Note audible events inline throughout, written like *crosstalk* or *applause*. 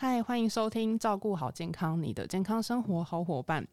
嗨，欢迎收听《照顾好健康》，你的健康生活好伙伴。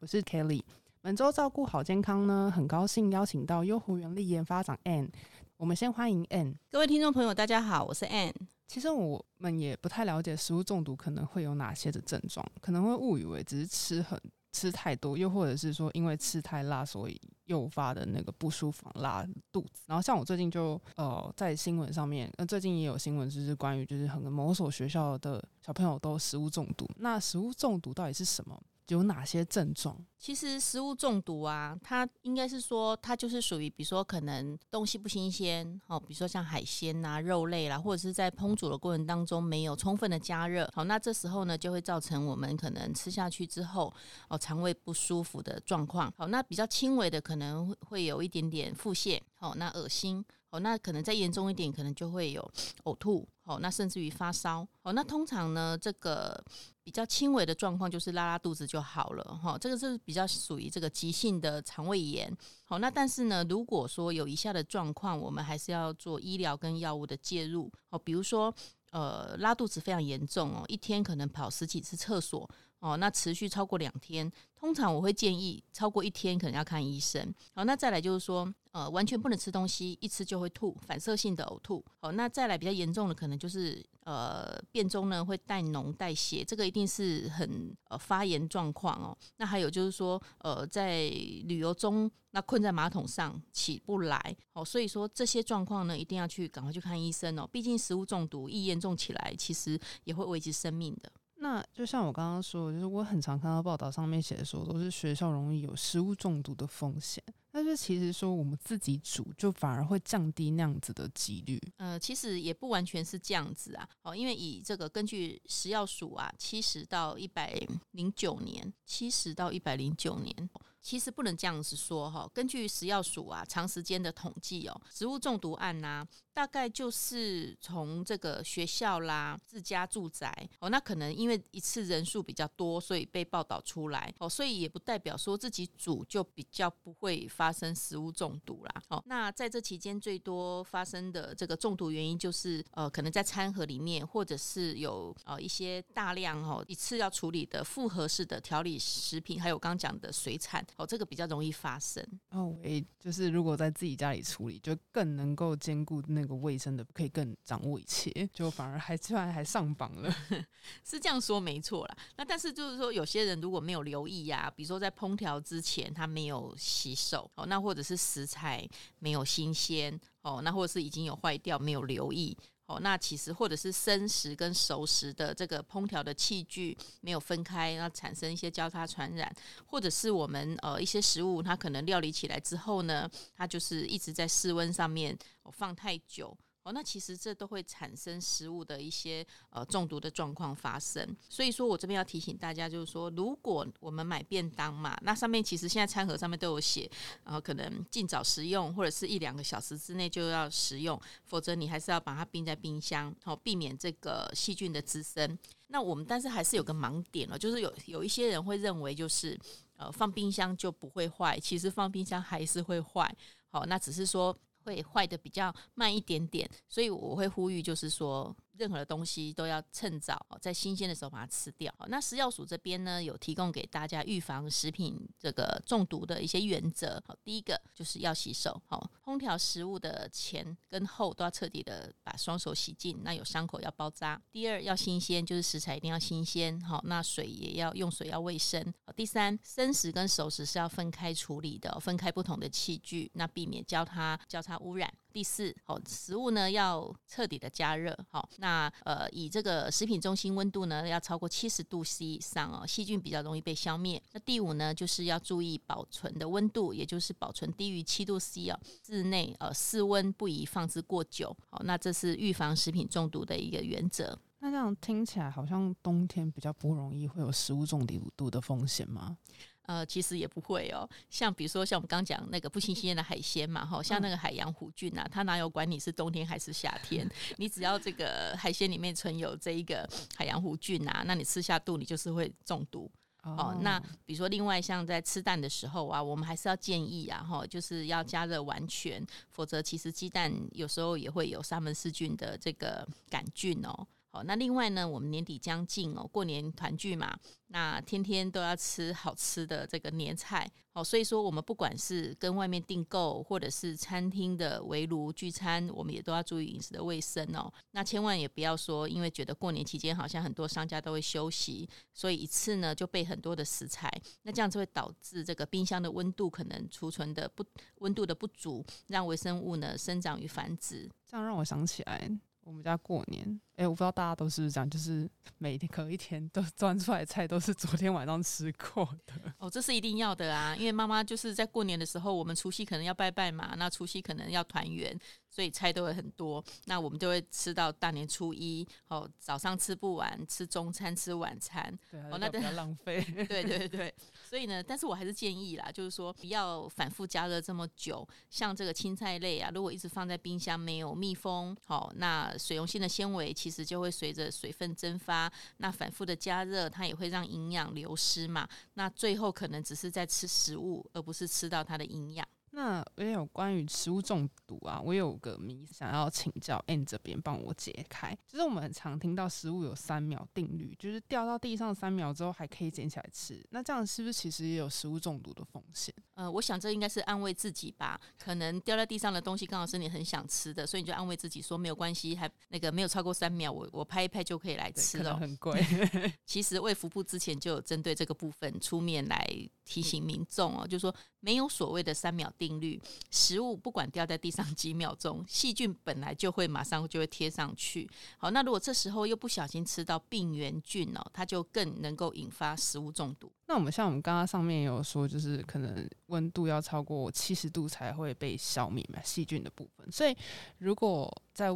我是 Kelly。本周照顾好健康呢，很高兴邀请到优活原力研发长 Anne。我们先欢迎 Anne。各位听众朋友，大家好，我是 Anne。其实我们也不太了解食物中毒可能会有哪些的症状，可能会误以为只是吃很吃太多，又或者是说因为吃太辣所以诱发的那个不舒服、拉肚子。然后像我最近就呃在新闻上面，呃最近也有新闻就是关于就是很某所学校的小朋友都食物中毒。那食物中毒到底是什么？有哪些症状？其实食物中毒啊，它应该是说，它就是属于，比如说可能东西不新鲜，哦，比如说像海鲜呐、肉类啦，或者是在烹煮的过程当中没有充分的加热，好，那这时候呢就会造成我们可能吃下去之后，哦，肠胃不舒服的状况。好，那比较轻微的可能会有一点点腹泻，哦，那恶心，哦，那可能再严重一点，可能就会有呕吐，哦，那甚至于发烧，哦，那通常呢这个。比较轻微的状况就是拉拉肚子就好了哈，这个是比较属于这个急性的肠胃炎。好，那但是呢，如果说有以下的状况，我们还是要做医疗跟药物的介入。哦，比如说呃拉肚子非常严重哦，一天可能跑十几次厕所哦，那持续超过两天，通常我会建议超过一天可能要看医生。好，那再来就是说。呃，完全不能吃东西，一吃就会吐，反射性的呕吐。好，那再来比较严重的，可能就是呃，便中呢会带脓带血，这个一定是很呃发炎状况哦。那还有就是说，呃，在旅游中那困在马桶上起不来，哦，所以说这些状况呢，一定要去赶快去看医生哦。毕竟食物中毒易严重起来，其实也会危及生命的。那就像我刚刚说，就是我很常看到报道上面写的说，都是学校容易有食物中毒的风险。但是其实说我们自己煮，就反而会降低那样子的几率。呃，其实也不完全是这样子啊。哦，因为以这个根据食药署啊，七十到一百零九年，七十到一百零九年，其实不能这样子说哈。根据食药署啊，长时间的统计哦，食物中毒案呐，大概就是从这个学校啦、自家住宅哦，那可能因为一次人数比较多，所以被报道出来哦，所以也不代表说自己煮就比较不会发。生食物中毒啦，哦，那在这期间最多发生的这个中毒原因就是呃，可能在餐盒里面，或者是有呃一些大量哦一次要处理的复合式的调理食品，还有刚刚讲的水产哦，这个比较容易发生哦。诶，就是如果在自己家里处理，就更能够兼顾那个卫生的，可以更掌握一切，就反而还居然还上榜了，*laughs* 是这样说没错啦。那但是就是说，有些人如果没有留意呀，比如说在烹调之前他没有洗手。哦，那或者是食材没有新鲜哦，那或者是已经有坏掉没有留意哦，那其实或者是生食跟熟食的这个烹调的器具没有分开，那产生一些交叉传染，或者是我们呃一些食物它可能料理起来之后呢，它就是一直在室温上面放太久。哦，那其实这都会产生食物的一些呃中毒的状况发生，所以说我这边要提醒大家，就是说，如果我们买便当嘛，那上面其实现在餐盒上面都有写，然后可能尽早食用，或者是一两个小时之内就要食用，否则你还是要把它冰在冰箱，好避免这个细菌的滋生。那我们但是还是有个盲点了，就是有有一些人会认为就是呃放冰箱就不会坏，其实放冰箱还是会坏。好，那只是说。会坏的比较慢一点点，所以我会呼吁，就是说。任何的东西都要趁早，在新鲜的时候把它吃掉。那食药署这边呢，有提供给大家预防食品这个中毒的一些原则。好，第一个就是要洗手。好，烹调食物的前跟后都要彻底的把双手洗净。那有伤口要包扎。第二要新鲜，就是食材一定要新鲜。好，那水也要用水要卫生。第三生食跟熟食是要分开处理的，分开不同的器具，那避免交叉交叉污染。第四，好，食物呢要彻底的加热。好，那呃，以这个食品中心温度呢要超过七十度 C 以上哦，细菌比较容易被消灭。那第五呢，就是要注意保存的温度，也就是保存低于七度 C 哦，室内呃室温不宜放置过久。好，那这是预防食品中毒的一个原则。那这样听起来好像冬天比较不容易会有食物中毒的风险吗？呃，其实也不会哦。像比如说，像我们刚讲那个不新鲜的海鲜嘛，哈，像那个海洋弧菌啊，它哪有管你是冬天还是夏天？*laughs* 你只要这个海鲜里面存有这一个海洋弧菌啊，那你吃下肚，你就是会中毒。哦，那比如说另外像在吃蛋的时候啊，我们还是要建议啊，哈，就是要加热完全，否则其实鸡蛋有时候也会有沙门氏菌的这个杆菌哦。那另外呢，我们年底将近哦，过年团聚嘛。那天天都要吃好吃的这个年菜，哦，所以说我们不管是跟外面订购，或者是餐厅的围炉聚餐，我们也都要注意饮食的卫生哦。那千万也不要说，因为觉得过年期间好像很多商家都会休息，所以一次呢就备很多的食材，那这样子会导致这个冰箱的温度可能储存的不温度的不足，让微生物呢生长与繁殖。这样让我想起来。我们家过年，哎，我不知道大家都是不是这样，就是每天隔一天都端出来菜都是昨天晚上吃过的。哦，这是一定要的啊，因为妈妈就是在过年的时候，我们除夕可能要拜拜嘛，那除夕可能要团圆。所以菜都会很多，那我们就会吃到大年初一哦，早上吃不完，吃中餐，吃晚餐，哦，那比较浪费。*laughs* 对对 *laughs* 对，所以呢，但是我还是建议啦，就是说不要反复加热这么久。像这个青菜类啊，如果一直放在冰箱没有密封，好，那水溶性的纤维其实就会随着水分蒸发，那反复的加热，它也会让营养流失嘛。那最后可能只是在吃食物，而不是吃到它的营养。那也有关于食物中毒啊，我有个谜想要请教 N 这边帮我解开。就是我们很常听到食物有三秒定律，就是掉到地上三秒之后还可以捡起来吃。那这样是不是其实也有食物中毒的风险？呃，我想这应该是安慰自己吧。可能掉在地上的东西刚好是你很想吃的，所以你就安慰自己说没有关系，还那个没有超过三秒，我我拍一拍就可以来吃了。很贵。*laughs* 其实卫福部之前就有针对这个部分出面来提醒民众哦，就是说没有所谓的三秒。定律，食物不管掉在地上几秒钟，细菌本来就会马上就会贴上去。好，那如果这时候又不小心吃到病原菌哦，它就更能够引发食物中毒。那我们像我们刚刚上面有说，就是可能温度要超过七十度才会被消灭嘛，细菌的部分。所以如果在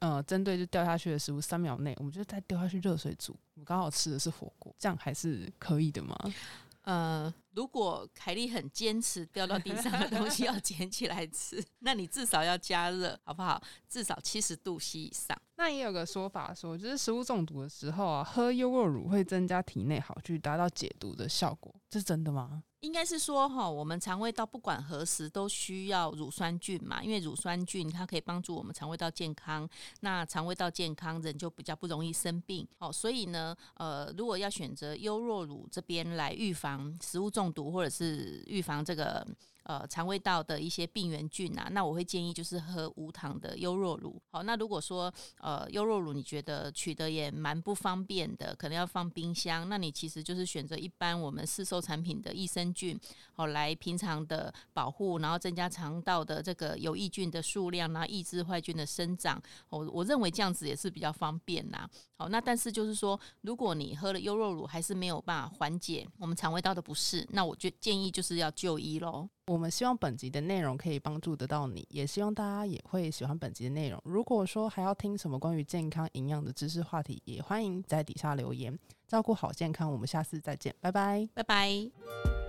呃针对就掉下去的食物三秒内，我们就再丢下去热水煮，我们刚好吃的是火锅，这样还是可以的吗？呃，如果凯莉很坚持掉到地上的东西 *laughs* 要捡起来吃，那你至少要加热，好不好？至少七十度 C 以上。那也有个说法说，就是食物中毒的时候啊，喝优酪乳会增加体内好菌，达到解毒的效果，这是真的吗？应该是说哈，我们肠胃道不管何时都需要乳酸菌嘛，因为乳酸菌它可以帮助我们肠胃道健康，那肠胃道健康人就比较不容易生病。哦，所以呢，呃，如果要选择优酪乳这边来预防食物中毒，或者是预防这个。呃，肠胃道的一些病原菌啊，那我会建议就是喝无糖的优酪乳。好，那如果说呃优酪乳你觉得取得也蛮不方便的，可能要放冰箱，那你其实就是选择一般我们市售产品的益生菌，好来平常的保护，然后增加肠道的这个有益菌的数量，然后抑制坏菌的生长。我我认为这样子也是比较方便呐。好，那但是就是说，如果你喝了优酪乳还是没有办法缓解我们肠胃道的不适，那我就建议就是要就医喽。我们希望本集的内容可以帮助得到你，也希望大家也会喜欢本集的内容。如果说还要听什么关于健康营养的知识话题，也欢迎在底下留言。照顾好健康，我们下次再见，拜拜，拜拜。